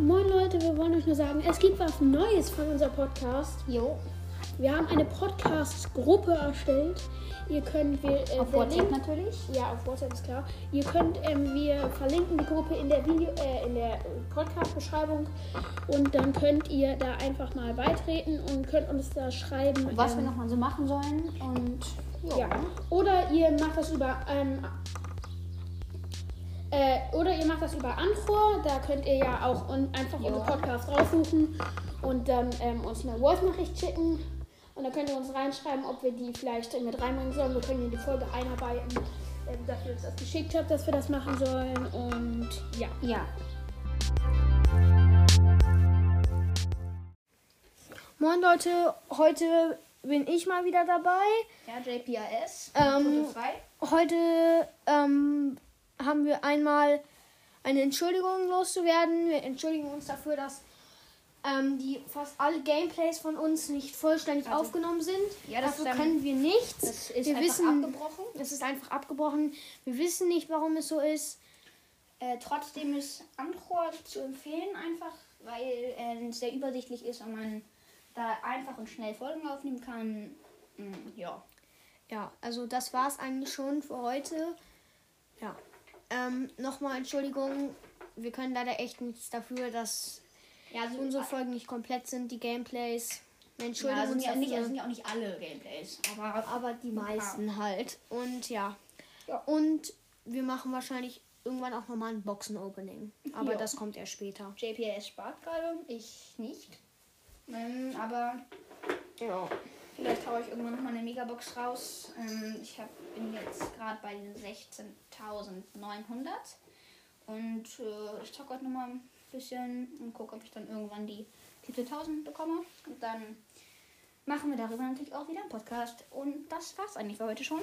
Moin Leute, wir wollen euch nur sagen, es gibt was Neues von unserem Podcast. Jo. Wir haben eine Podcast-Gruppe erstellt. Ihr könnt wir äh, Auf WhatsApp verlinken- natürlich. Ja, auf WhatsApp ist klar. Ihr könnt, ähm, wir verlinken die Gruppe in der Video, äh, in der Podcast-Beschreibung und dann könnt ihr da einfach mal beitreten und könnt uns da schreiben. Was wir ähm, nochmal so machen sollen. Und jo. Ja. Oder ihr macht das über ähm, äh, oder ihr macht das über Anchor. Da könnt ihr ja auch un einfach Jo. unsere Podcast raussuchen und dann ähm, uns eine Voice-Nachricht schicken. Und dann könnt ihr uns reinschreiben, ob wir die vielleicht mit reinbringen sollen. Wir können in die Folge einarbeiten, ähm, dass ihr uns das geschickt habt, dass wir das machen sollen. Und ja. Ja. Moin Leute, heute bin ich mal wieder dabei. Ja, JPRS. Ähm. Heute ähm, haben wir einmal eine Entschuldigung loszuwerden. Wir entschuldigen uns dafür, dass ähm, die fast alle Gameplays von uns nicht vollständig Also- aufgenommen sind. Ja, das Dafür dann- können wir nichts. Das ist wir einfach wissen, abgebrochen. Es ist einfach abgebrochen. Wir wissen nicht, warum es so ist. Äh, trotzdem ist Anchor zu empfehlen, einfach, weil äh, es sehr übersichtlich ist und man da einfach und schnell Folgen aufnehmen kann. Mm, ja. Ja, also das war es eigentlich schon für heute. Ja. Ähm, Nochmal Entschuldigung. Wir können leider echt nichts dafür, dass Ja, also unsere Folgen nicht komplett sind, die Gameplays. Wir ja, sind uns ja, nicht, sind ja auch nicht alle Gameplays. Aber, aber die meisten halt. Und ja. Ja. Und wir machen wahrscheinlich irgendwann auch nochmal ein Boxen-Opening. Aber Ja. das kommt erst später. JPRS spart gerade, ich nicht. Ähm, aber Ja. Vielleicht haue ich irgendwann noch mal eine Megabox raus. Ähm, ich hab, bin jetzt gerade bei den 16.900. Und äh, ich zocke heute noch mal ein bisschen und gucke, ob ich dann irgendwann die 17.000 bekomme. Und dann machen wir darüber natürlich auch wieder einen Podcast. Und das war's eigentlich für heute schon.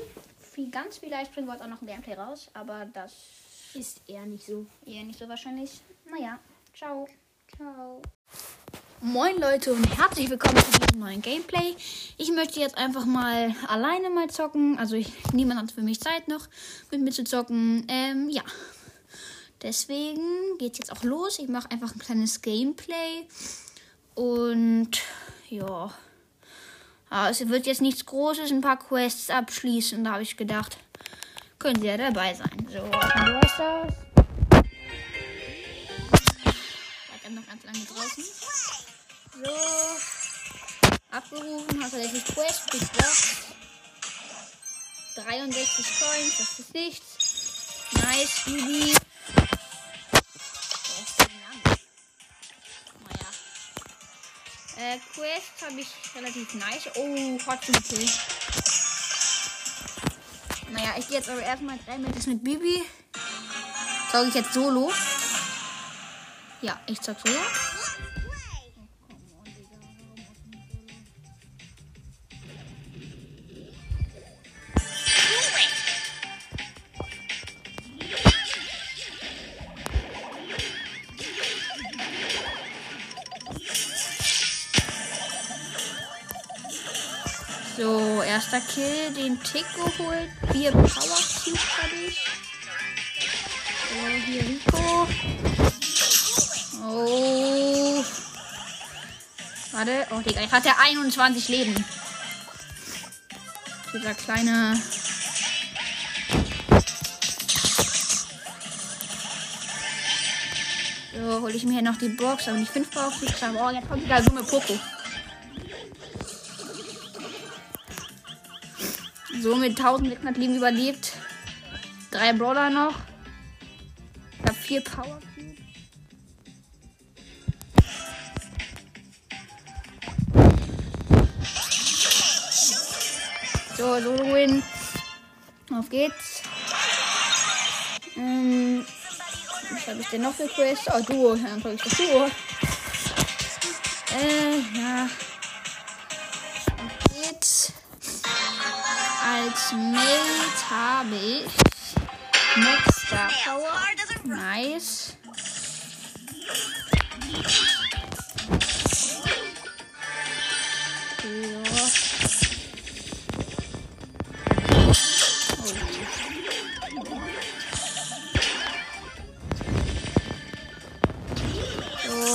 Wie ganz vielleicht bringen wir heute auch noch ein Gameplay raus. Aber das Ist eher nicht so. eher nicht so wahrscheinlich. Naja, ciao. Ciao. Moin Leute und herzlich willkommen zu diesem neuen Gameplay. Ich möchte jetzt einfach mal alleine mal zocken. Also ich, niemand hat für mich Zeit noch mit mir zu zocken. Ähm, ja. Deswegen geht's jetzt auch los. Ich mache einfach ein kleines Gameplay. Und ja. Ah, es wird jetzt nichts Großes, ein paar Quests abschließen. Da habe ich gedacht, können Sie ja dabei sein. So, was ist das? Ich bin noch ganz lange draußen. So. Abgerufen, hast du jetzt die Quest geschafft. 63 Coins, das ist nichts. Nice, Bibi. Äh, Quest habe ich relativ nice. Oh, Hot Kill. Naja, ich gehe jetzt aber erstmal drei Matches mit Bibi. Zocke ich jetzt solo? Ja, ich zock solo. Erster Kill, den Tick geholt. Vier Power Cubes habe ich. So, hier Rico. Oh. Warte. Oh, Digga, ich hatte 21 Leben. Dieser kleine. So, hole ich mir hier noch die Box, aber nicht 5 Power Cubes. Aber oh, jetzt kommt wieder Summe Poco. So mit 1600 Leben überlebt. Drei Brawler noch. Ich habe vier Power. So, so win. Auf geht's. Ähm, was habe ich denn noch für Quests? Oh. Ja, Dann drücke ich das Duo. Äh, ja. Mate habe ich Max Power. Nice.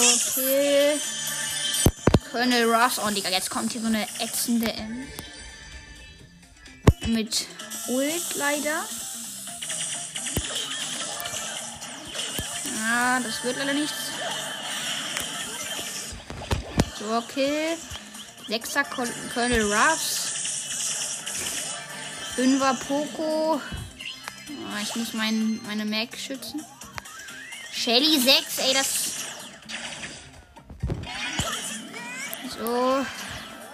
So. Colonel Ruffs. Oh, Digga, jetzt kommt hier so eine ätzende M. Mit Ult leider. Ja, das wird leider nichts. So, okay. Sechser Col Colonel Ruffs. Fünfer Poco. Ah, ich muss mein, meine Mac schützen. Shelly 6, ey, das. So.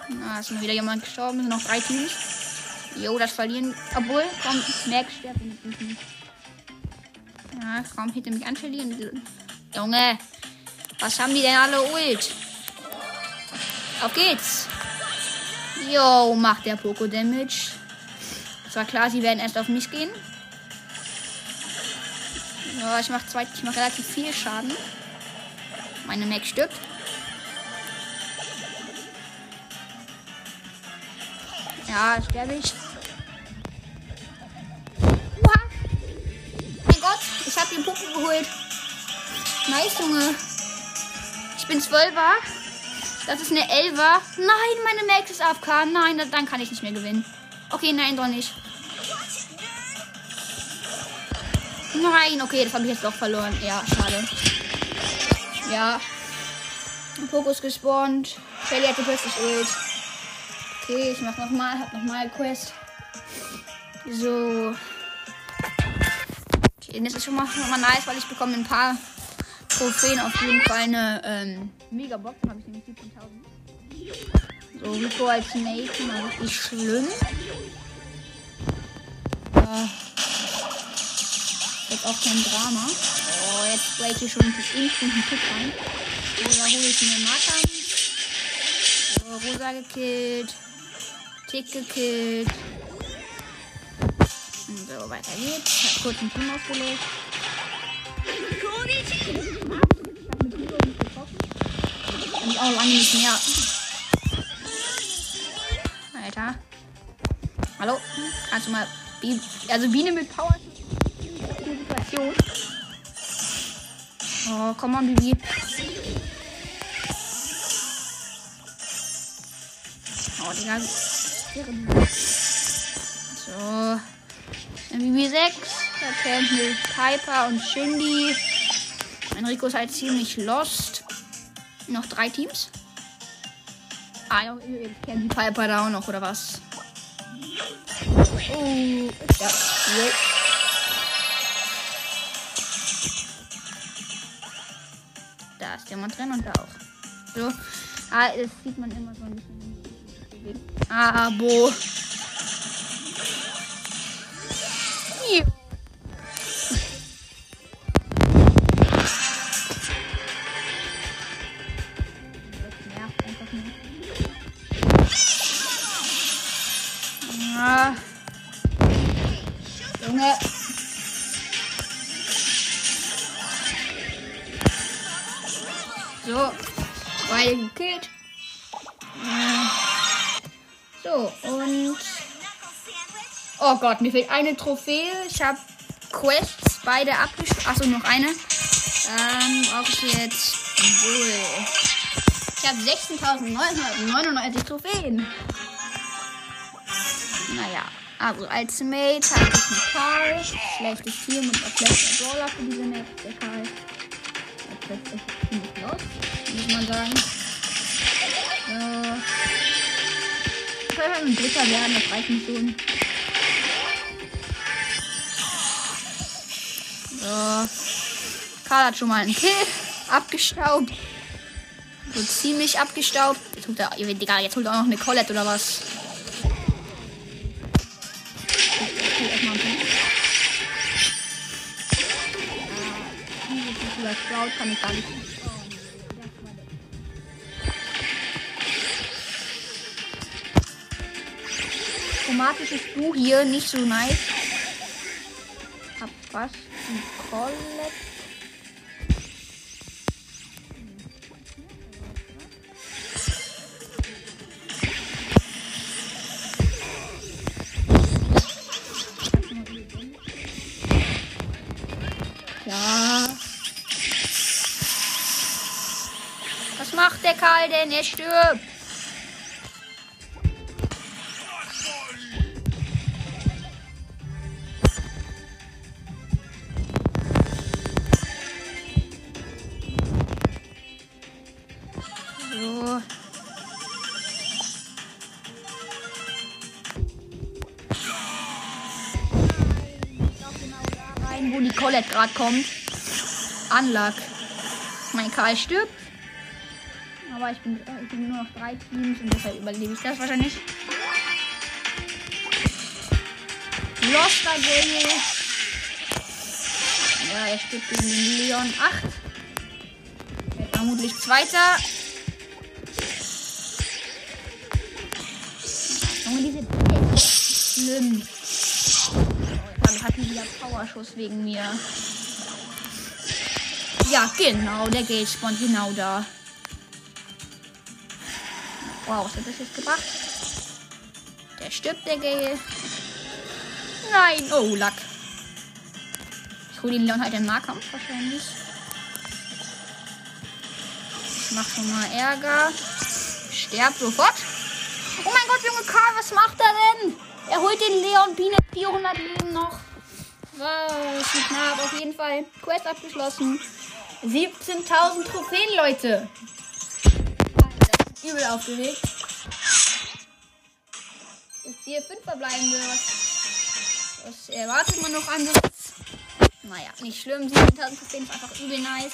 Na, ist mal wieder jemand gestorben. Es sind noch drei Teams. Jo, das verlieren. Obwohl, komm, Mac stirbt wenigstens nicht. Ja, komm, hinter mich an, Shelly. Und- Junge, was haben die denn alle Ult? Auf geht's. Jo, macht der Poco Damage. Es war klar, sie werden erst auf mich gehen. Ja, ich mache ich mache relativ viel Schaden. Meine Mac stirbt. Ja, sterbe ich. Habe den Poco geholt. Nice, Junge. Ich bin Zwölfer. Das ist eine Elfer. Nein, meine Max ist AFK. Nein, dann- kann ich nicht mehr gewinnen. Okay, nein, doch nicht. Nein, okay, das habe ich jetzt doch verloren. Ja, schade. Ja. Fokus gespawnt. Shelly hatte plötzlich Ult. Okay, ich mach nochmal, hab nochmal Quest. So. Das ist schon mal, schon mal nice, weil ich bekomme ein paar Trophäen auf jeden Fall eine ähm, Megabox. Habe ich nämlich 17.000. So, Rico als Mate, mal richtig schlimm. Äh, jetzt auch kein Drama. Oh, jetzt break ich schon instant einen rein. So, da hole ich mir Marker. Rosa gekillt. Tick gekillt. So, weiter geht's. Ich hab kurz ein Team aufgelöst. Hab ich auch lange nicht mehr. Alter. Hallo? Kannst du mal. Bi also Biene mit Power. Situation. Oh, komm on, Bibi. Oh, Digga. So. Bibi 6. Da kämpfen mit Piper und Shindy. Enrico ist halt ziemlich lost. Noch drei Teams. Ah, ja, kennt die Piper da auch noch, oder was? Oh, ja. Jo. Da ist jemand drin und da auch. So. Ah, das sieht man immer so ein bisschen. Ah. Jo. Gott, mir fehlt eine Trophäe. Ich habe Quests beide abgeschlossen. Achso, noch eine. Dann brauche ich jetzt. Bull. Ich habe 16.999 Trophäen. Naja, also als Mate habe ich einen Karl. Schlechtes Team und auch schlechter Brawler für diese Map. Der Karl. Der trifft sich ziemlich los, muss man sagen. Ein Dritter werden, das reicht schon. So. Karl hat schon mal einen Kill abgestaubt. So ziemlich abgestaubt. Jetzt holt er, Digga, jetzt holt er auch noch eine Colette oder was. Sprout kann ich gar nicht. Chromatisches Buch hier nicht so nice. Hab was? Colette. macht der Karl denn? Er stirbt. Colette gerade kommt. Anlag. Mein Karl stirbt. Aber ich bin, äh, ich bin nur noch drei Teams und deshalb überlebe ich das wahrscheinlich. Lost Gale. Ja, er stirbt gegen Leon 8. Wird vermutlich Zweiter. Junge, diese schlimm. Dann hat die wieder Powerschuss wegen mir. Ja, genau, der Gate spawnt genau da. Wow, was hat das jetzt gebracht? Der stirbt, der Gale. Nein, oh, Lack. Ich hole den Leon halt im Nahkampf wahrscheinlich. Ich mach schon mal Ärger. Sterb sofort. Oh mein Gott, Junge Karl, was macht er denn? Er holt den Leon Biene 400 Leben noch. Was? Nicht knapp, auf jeden Fall. Quest abgeschlossen. 17.000 Trophäen, Leute. Das ist übel aufgelegt. Jetzt hier 5 verbleibende. Was, was erwartet man noch anderes? Naja, nicht schlimm. 17.000 Trophäen ist einfach übel nice.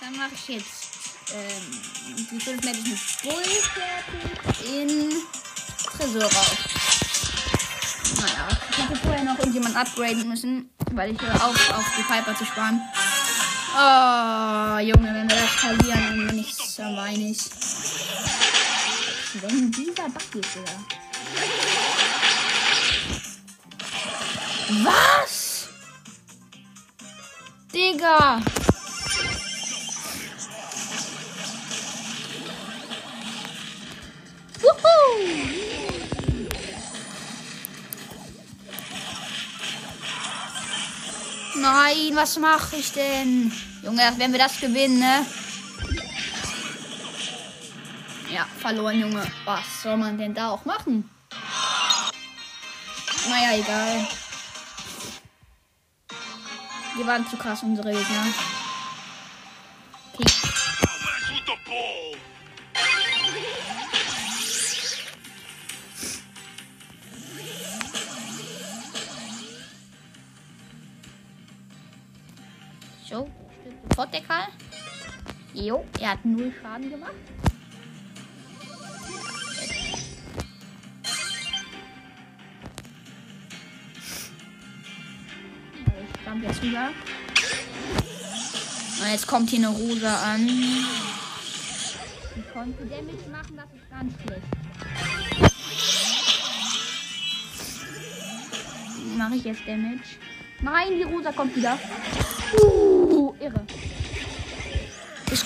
Dann mache ich jetzt ähm, die 5 Matches mit Bull fertig in Tresor raus. Naja, ich hätte vorher noch irgendjemand upgraden müssen, weil ich höre auf, auf die Piper zu sparen. Oh, Junge, wenn wir das verlieren, dann bin ich so weinig. Wenn dieser Bug ist, oder? Was? Digga! Wuhu! Nein, was mache ich denn? Junge, wenn wir das gewinnen, ne? Ja, verloren, Junge. Was soll man denn da auch machen? Naja, egal. Die waren zu krass, unsere Gegner. Okay. Jo, er hat null Schaden gemacht. Ich jump jetzt rüber. Und jetzt kommt hier eine Rosa an. Die konnte Damage machen, das ist ganz schlecht. Mache ich jetzt Damage? Nein, die Rosa kommt wieder. Uh,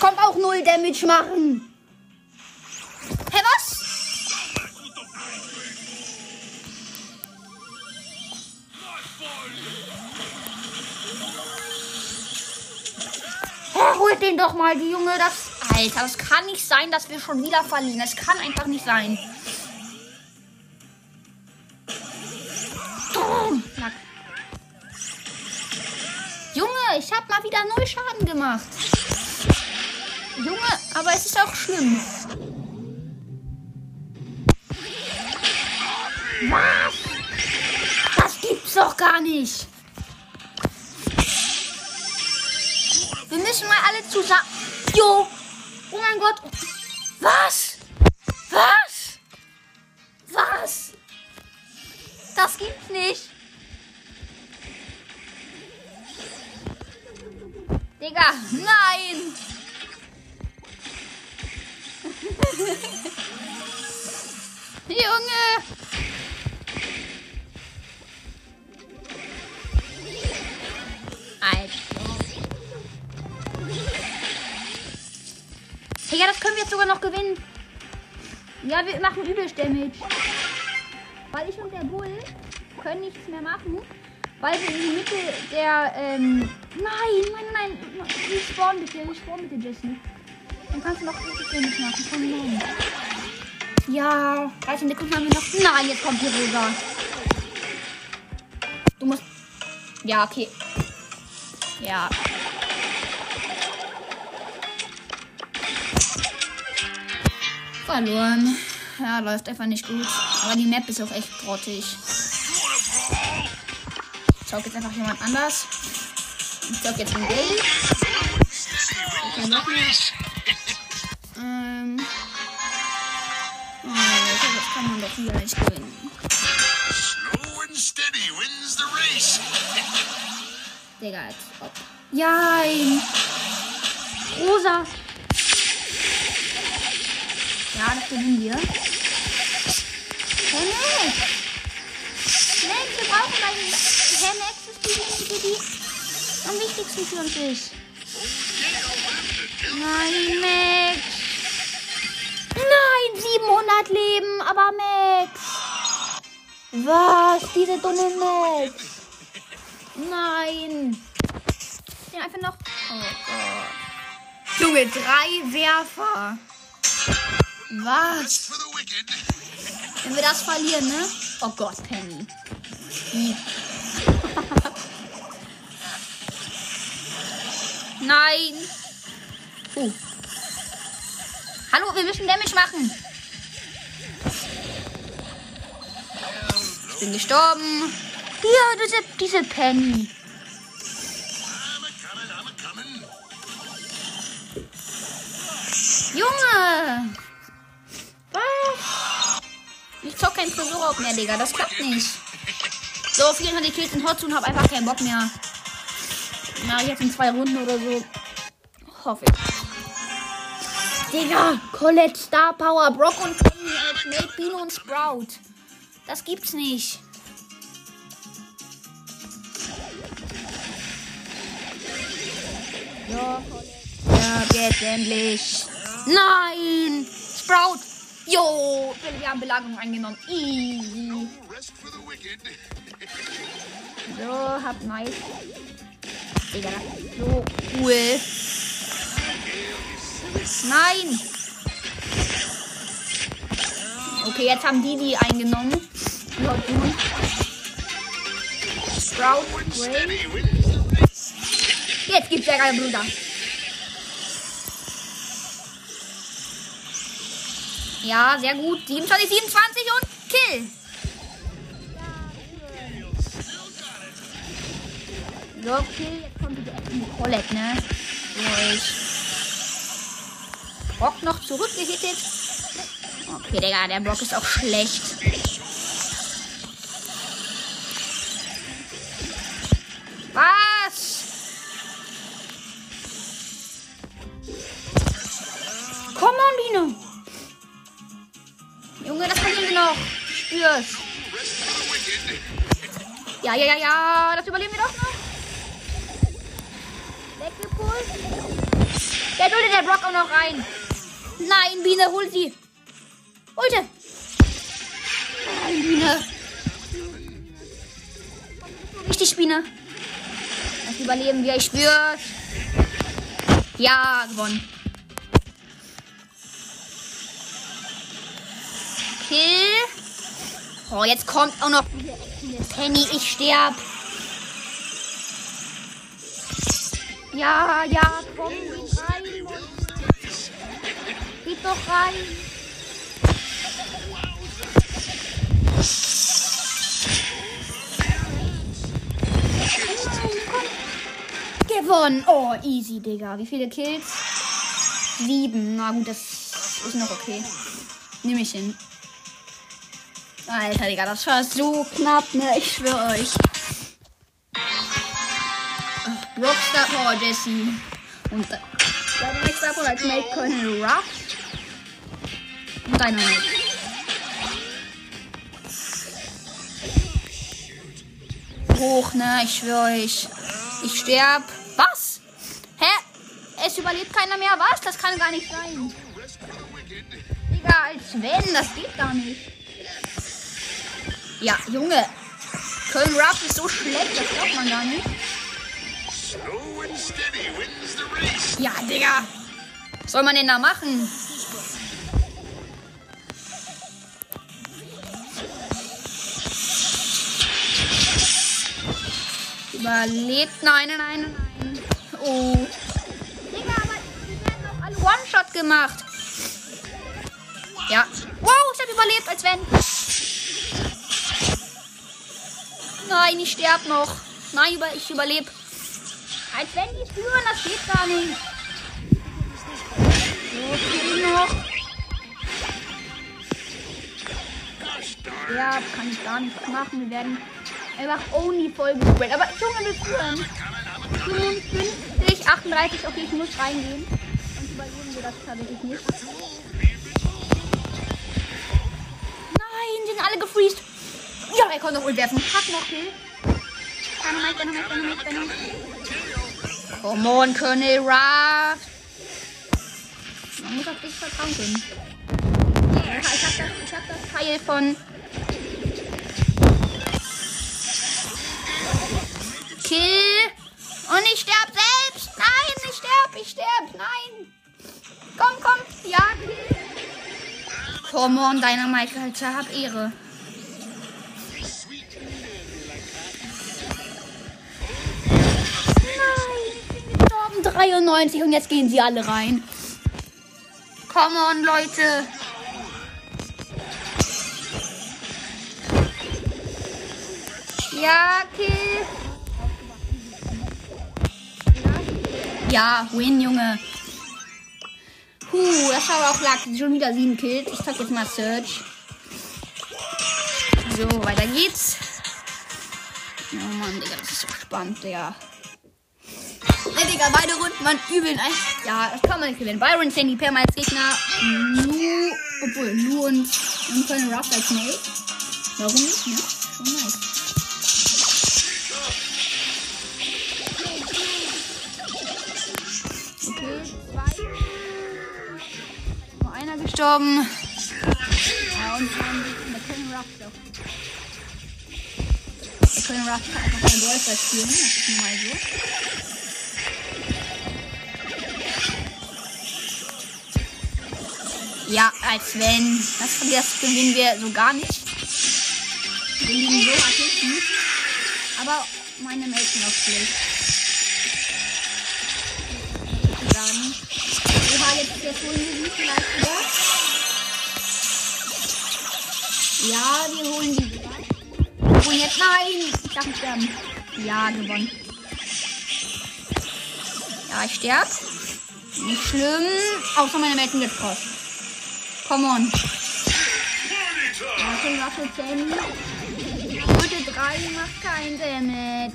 konnte auch null Damage machen. Hä, was? Hä, holt den doch mal, die Junge. Das. Alter, das kann nicht sein, dass wir schon wieder verlieren. Das kann einfach nicht sein. Junge, ich habe mal wieder null Schaden gemacht. Junge, aber es ist auch schlimm. Was? Das gibt's doch gar nicht. Wir müssen mal alle zusammen. Jo. Oh mein Gott. Was? Ja, wir machen übelst Damage. Weil ich und der Bull können nichts mehr machen. Weil wir in die Mitte der, ähm, nein, nein, nein, respawn bitte, respawn bitte, Jesse. Dann kannst du noch richtig wenig machen. Komm rein. Ja, 13 Sekunden haben wir noch. Nein, jetzt kommt die Rosa. Du musst. Ja, okay. Ja. Verloren. Ja, läuft einfach nicht gut. Aber die Map ist auch echt grottig. Ich zeig jetzt einfach jemand anders. Ich zeig jetzt den Gay. Okay, noch mehr. Ähm. Oh, das kann man doch hier nicht gewinnen. Slow and steady wins the race. Digga, als ob. Ja, Rosa. Ja, das gewinnen wir. Max! Max, wir brauchen deinen... Hey, Max ist die, die, die am wichtigsten für uns ist. Nein, Max! Nein, 700 Leben, aber Max! Was? Diese dumme Max! Nein! Den einfach noch... Oh Gott. Junge, drei Werfer. Was? Wenn wir das verlieren, ne? Oh Gott, Penny. Nein. Oh. Hallo, wir müssen Damage machen. Ich bin gestorben. Hier, diese, diese Penny. Junge! Ich zock kein Tresor mehr, Digga. Das klappt nicht. So, 24 Kills in Hot und hab einfach keinen Bock mehr. Na, jetzt in zwei Runden oder so. Hoffe ich. Digga, Colette, Star Power, Brock und Penny, Ultimate, Bino und Sprout. Das gibt's nicht. Ja, jetzt endlich. Nein! Sprout! Jo! Wir haben Belagerung eingenommen. Easy. So, hab nice. Digga, so cool. Nein! Okay, jetzt haben die die eingenommen. Ja, du. Sprout, race. Jetzt gibt's Ärger, Bruder. Ja, sehr gut. 27, 27 und Kill. So, Kill. Jetzt kommt Action Colette, ne? Durch. Brock noch zurückgehittet. Okay, Digga, der Block ist auch schlecht. Ja, ja, ja, ja. Das überleben wir doch noch. Weggepult. Der duldet der Brock auch noch rein. Nein, Biene, hol sie. Holte. Nein, Biene. Richtig, Biene. Das überleben wir, ich spür's. Ja, gewonnen. Kill. Oh, jetzt kommt auch noch Penny, ich sterb. Ja, ja, komm, geht rein. Geht doch rein. Gewonnen. Oh, easy, Digga. Wie viele Kills? Sieben. Na gut, das ist noch okay. Nehme ich hin. Alter, Digga, das war so knapp, ne? Ich schwöre euch. Rockstar Power Jesse. Und da- Dynamite Star Power als Mate Colonel Ruff. Und Dynamite. Hoch, ne? Ich schwöre euch. Ich sterb. Was? Hä? Es überlebt keiner mehr. Was? Das kann gar nicht sein. Digga, als wenn. Das geht gar nicht. Ja, Junge. Köln Ruff ist so schlecht, das glaubt man gar nicht. Ja, Digga. Was soll man denn da machen? Überlebt. Nein, nein, nein, nein. Oh. Digga, aber die werden doch alle One-Shot gemacht. Ja. Wow, ich habe überlebt, als wenn. Nein, ich sterb noch. Nein, ich überlebe. Als wenn die führen, das geht gar nicht. So, noch. Ja, kann ich gar nichts machen. Wir werden einfach only voll gesprayt. Aber Junge, wir führen. 55, 38. Okay, ich muss reingehen. Und überleben wir das tatsächlich nicht. Nein, die sind alle gefreezed. Ja, er konnte noch Ult werfen. Hat noch Kill. Dynamite, Dynamite, Dynamite, Dynamite. Come on, Colonel Ruff. Man muss auf dich vertrauen können. Ja, ich hab das, ich hab das Teil von Kill. Und ich sterb selbst. Nein, ich sterb, ich sterb. Nein. Komm, komm. Ja, Kill. Come on, Dynamite, Alter. Hab Ehre. 93 und jetzt gehen sie alle rein. Come on, Leute. Ja, Kill. Ja, win, Junge. Puh, das war auch lag. Schon wieder sieben Kills. Ich zeig jetzt mal Search. So, weiter geht's. Oh Mann, Digga, das ist so spannend, Digga. Digga, beide Runden waren übel. Ja, das kann man nicht gewinnen. Byron, Sandy, Pam als Gegner. Lu, obwohl, Lu und, und Colonel Ruff als Mate. Warum nicht, ne? Schon nice. Nur gestorben. Ja, und der Colonel Ruff doch. Der Colonel einfach kein Golfer spielen. Das ist nun mal so. Ja, als wenn. Das, das gewinnen wir so gar nicht. Wir liegen so hart hinten. Aber meine sind auch schlecht. Sagen. Oha, jetzt, jetzt holen wir die vielleicht wieder. Ja, wir holen die wieder. Und jetzt, nein! Ich darf nicht sterben. Ja, gewonnen. Ja, ich sterb. Nicht schlimm. Außer meine sind jetzt raus. Come on. Okay, Waffe 10. Bitte 3 macht kein Damage.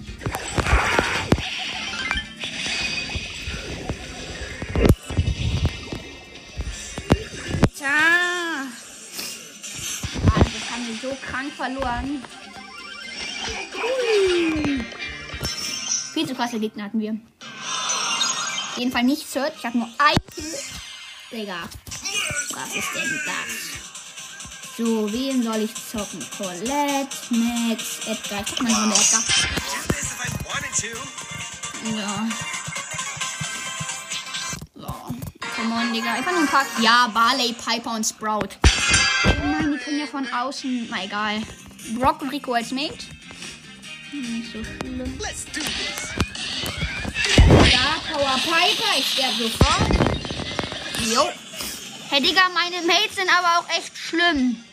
Tja. Also, das haben wir so krank verloren. Hui. Viel zu krasse Gegner hatten wir. Auf jeden Fall nicht Search. Ich habe nur ein Kill. Digga. Was ist denn das? So, wen soll ich zocken? Colette, Max, Edgar. Ich guck mal noch Edgar. Ja. So. Come on, Digga. Einfach nur ein paar. Ja, Barley, Piper und Sprout. Oh nein, die können ja von außen. Na egal. Brock und Rico als Mate. Nicht so schlimm. Ja, Power Piper. Ich sterbe sofort. Jo. Hey Digga, meine Mates sind aber auch echt schlimm.